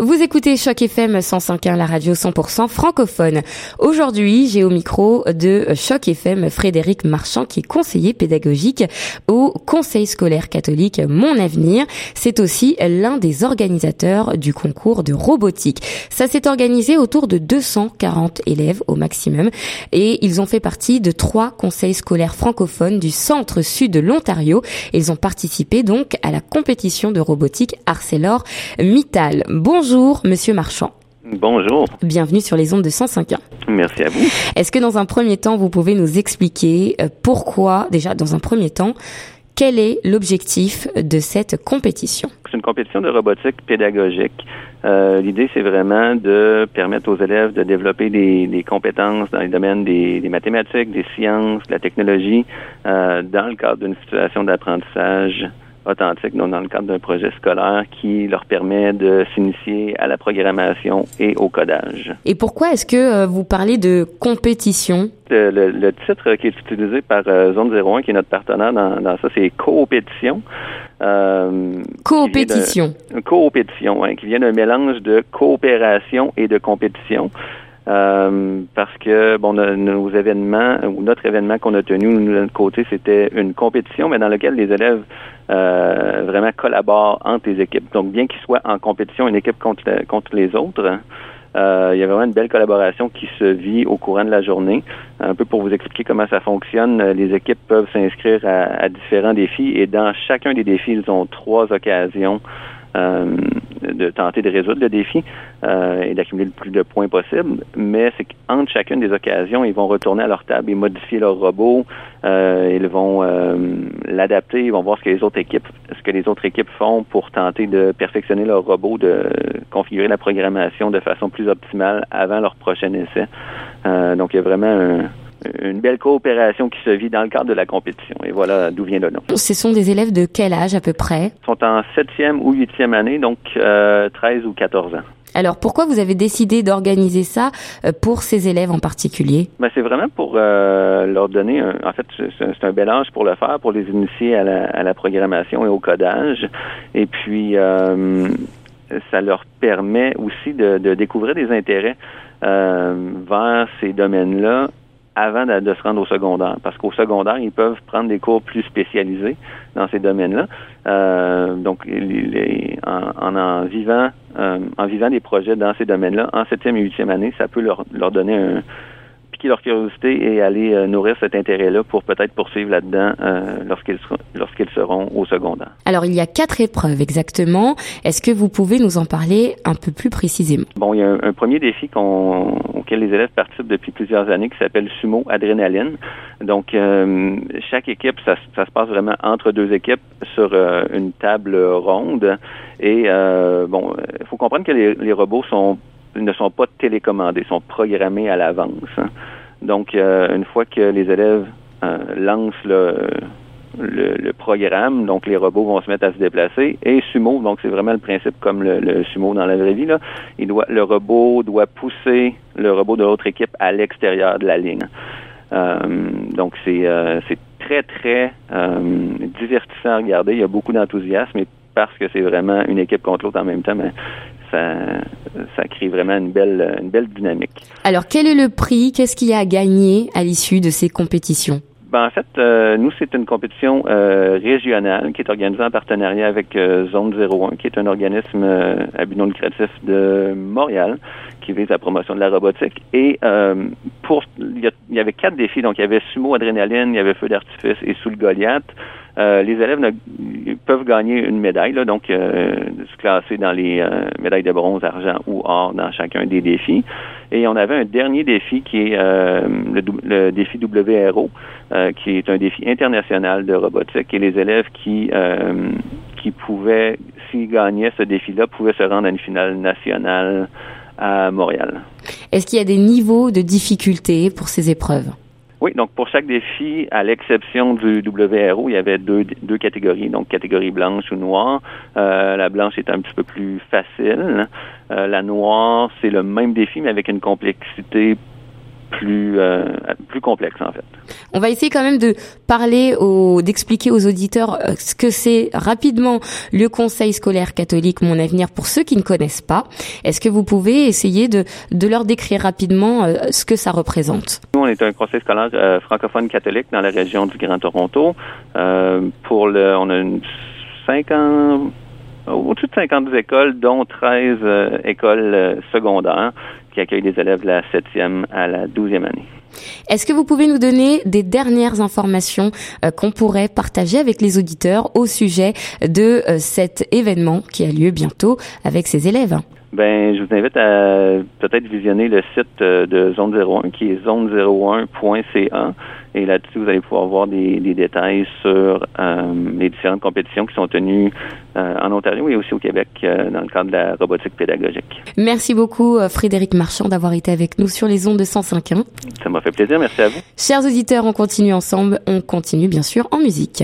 Vous écoutez Choc FM 105.1, la radio 100% francophone. Aujourd'hui, j'ai au micro de Choc FM Frédéric Marchand, qui est conseiller pédagogique au Conseil scolaire catholique Mon Avenir. C'est aussi l'un des organisateurs du concours de robotique. Ça s'est organisé autour de 240 élèves au maximum et ils ont fait partie de trois conseils scolaires francophones du centre-sud de l'Ontario. Ils ont participé donc à la compétition de robotique Arcelor Mittal. Bonjour Bonjour, Monsieur Marchand. Bonjour. Bienvenue sur les ondes de 105.1. Merci à vous. Est-ce que dans un premier temps, vous pouvez nous expliquer euh, pourquoi, déjà dans un premier temps, quel est l'objectif de cette compétition? C'est une compétition de robotique pédagogique. Euh, l'idée, c'est vraiment de permettre aux élèves de développer des, compétences dans les domaines des, mathématiques, des sciences, de la technologie, euh, dans le cadre d'une situation d'apprentissage authentique dans le cadre d'un projet scolaire qui leur permet de s'initier à la programmation et au codage. Et pourquoi est-ce que euh, vous parlez de compétition? Le, titre qui est utilisé par euh, Zone 01, qui est notre partenaire dans, ça, c'est coopétition. Euh, coopétition. Coopétition, qui vient d'un mélange de coopération et de compétition. Euh, parce que bon, nos événements ou notre événement qu'on a tenu de notre côté, c'était une compétition, mais dans laquelle les élèves euh, vraiment collaborent entre les équipes. Donc, bien qu'ils soient en compétition, une équipe contre, les autres, euh, il y a vraiment une belle collaboration qui se vit au courant de la journée. Un peu pour vous expliquer comment ça fonctionne, les équipes peuvent s'inscrire à, à différents défis et dans chacun des défis, ils ont trois occasions euh, de tenter de résoudre le défi euh, et d'accumuler le plus de points possible. Mais c'est qu'entre chacune des occasions, ils vont retourner à leur table et modifier leur robot. Euh, ils vont l'adapter. Ils vont voir ce que les autres équipes, ce que les autres équipes font pour tenter de perfectionner leur robot, de configurer la programmation de façon plus optimale avant leur prochain essai. donc il y a vraiment un, une belle coopération qui se vit dans le cadre de la compétition. Et voilà d'où vient le nom. Ce sont des élèves de quel âge à peu près? Ils sont en septième ou huitième année, donc euh, 13 ou 14 ans. Alors pourquoi vous avez décidé d'organiser ça euh, pour ces élèves en particulier? Ben, c'est vraiment pour euh, leur donner, un, en fait, c'est un bel âge pour le faire, pour les initier à la, à la programmation et au codage. Et puis euh, ça leur permet aussi de, de découvrir des intérêts euh, vers ces domaines-là avant de, se rendre au secondaire. Parce qu'au secondaire, ils peuvent prendre des cours plus spécialisés dans ces domaines-là. Euh, donc, en, en, vivant euh, en vivant des projets dans ces domaines-là, en septième et huitième année, ça peut leur, leur donner un, leur curiosité et aller euh, nourrir cet intérêt-là pour peut-être poursuivre là-dedans lorsqu'ils lorsqu'ils seront au secondaire. Alors il y a quatre épreuves exactement. Est-ce que vous pouvez nous en parler un peu plus précisément? Bon, il y a un, premier défi auquel les élèves participent depuis plusieurs années qui s'appelle Sumo Adrénaline. Donc euh, chaque équipe, ça, se passe vraiment entre deux équipes sur une table ronde. Et bon, il faut comprendre que les, robots sont ne sont pas télécommandés, sont programmés à l'avance. Hein. Donc, euh, une fois que les élèves euh, lancent le, le, programme, donc les robots vont se mettre à se déplacer. Et sumo, donc c'est vraiment le principe comme le, sumo dans la vraie vie. Là. Il doit, le robot doit pousser le robot de l'autre équipe à l'extérieur de la ligne. Euh, donc c'est c'est très très divertissant à regarder. Il y a beaucoup d'enthousiasme et parce que c'est vraiment une équipe contre l'autre en même temps, mais ça, ça crée vraiment une belle, une belle dynamique. Alors, quel est le prix? Qu'est-ce qu'il y a à gagner à l'issue de ces compétitions? Ben, en fait, euh, nous, c'est une compétition euh, régionale qui est organisée en partenariat avec euh, Zone 01, qui est un organisme à but non lucratif de Montréal qui vise la promotion de la robotique. Et pour il y, avait quatre défis. Donc, il y avait sumo adrénaline, il y avait feu d'artifice et sous le Goliath. Les élèves peuvent gagner une médaille, donc se classer dans les médailles de bronze, argent ou or dans chacun des défis. Et on avait un dernier défi qui est le, défi WRO, euh, qui est un défi international de robotique. Et les élèves qui, euh, qui pouvaient, s'ils gagnaient ce défi-là, pouvaient se rendre à une finale nationale à Montréal. Est-ce qu'il y a des niveaux de difficulté pour ces épreuves? Oui, donc pour chaque défi, à l'exception du WRO, il y avait deux, deux catégories, donc catégorie blanche ou noire. Euh, la blanche est un petit peu plus facile. la noire, c'est le même défi, mais avec une complexité plus plus complexe en fait. On va essayer quand même de parler au, d'expliquer aux auditeurs ce que c'est rapidement le Conseil scolaire catholique Mon Avenir pour ceux qui ne connaissent pas. Est-ce que vous pouvez essayer de, de leur décrire rapidement ce que ça représente? Nous, on est un conseil scolaire francophone catholique dans la région du Grand Toronto. pour le, on a une 50 au-dessus de 50 écoles, dont 13 euh, écoles euh, secondaires qui accueillent des élèves de la 7e à la 12e année. Est-ce que vous pouvez nous donner des dernières informations euh, qu'on pourrait partager avec les auditeurs au sujet de cet événement qui a lieu bientôt avec ces élèves? Ben, je vous invite à peut-être visionner le site de Zone 01 qui est zone01.ca et là-dessus, vous allez pouvoir voir des, détails sur euh, les différentes compétitions qui sont tenues euh, en Ontario et aussi au Québec euh, dans le cadre de la robotique pédagogique. Merci beaucoup, Frédéric Marchand, d'avoir été avec nous sur les ondes de 105.1. Ça m'a fait plaisir. Merci à vous. Chers auditeurs, on continue ensemble. On continue bien sûr en musique.